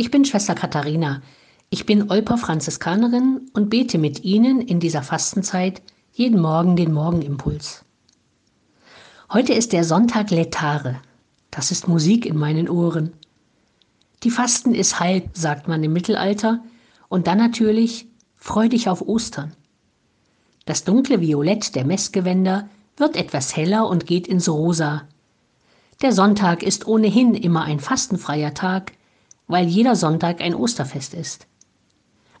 Ich bin Schwester Katharina. Ich bin Olper Franziskanerin und bete mit Ihnen in dieser Fastenzeit jeden Morgen den Morgenimpuls. Heute ist der Sonntag Letare. Das ist Musik in meinen Ohren. Die Fasten ist Heil, sagt man im Mittelalter. Und dann natürlich freu dich auf Ostern. Das dunkle Violett der Messgewänder wird etwas heller und geht ins Rosa. Der Sonntag ist ohnehin immer ein fastenfreier Tag, weil jeder Sonntag ein Osterfest ist.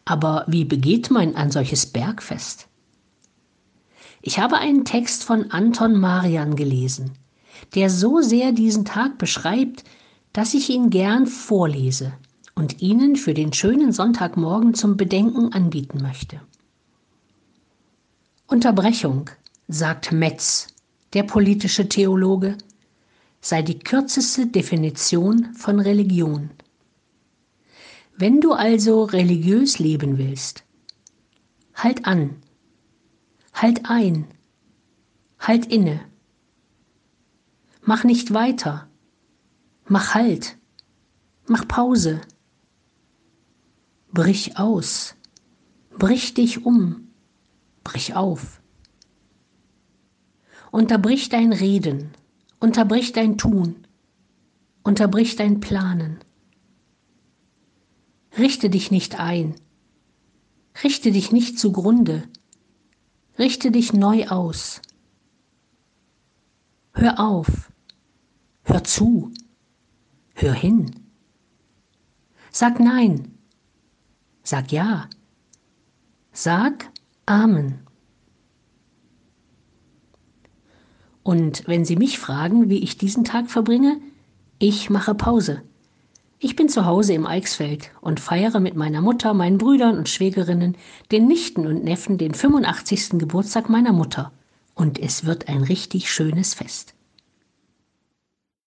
Aber wie begeht man ein solches Bergfest? Ich habe einen Text von Anton Marian gelesen, der so sehr diesen Tag beschreibt, dass ich ihn gern vorlese und Ihnen für den schönen Sonntagmorgen zum Bedenken anbieten möchte. Unterbrechung, sagt Metz, der politische Theologe, sei die kürzeste Definition von Religion. Wenn du also religiös leben willst, halt an, halt ein, halt inne, mach nicht weiter, mach Halt, mach Pause, brich aus, brich dich um, brich auf. Unterbrich dein Reden, unterbrich dein Tun, unterbrich dein Planen. Richte dich nicht ein, richte dich nicht zugrunde, richte dich neu aus. Hör auf, hör zu, hör hin. Sag Nein, sag Ja, sag Amen. Und wenn Sie mich fragen, wie ich diesen Tag verbringe, ich mache Pause. Ich bin zu Hause im Eichsfeld und feiere mit meiner Mutter, meinen Brüdern und Schwägerinnen, den Nichten und Neffen den 85. Geburtstag meiner Mutter. Und es wird ein richtig schönes Fest.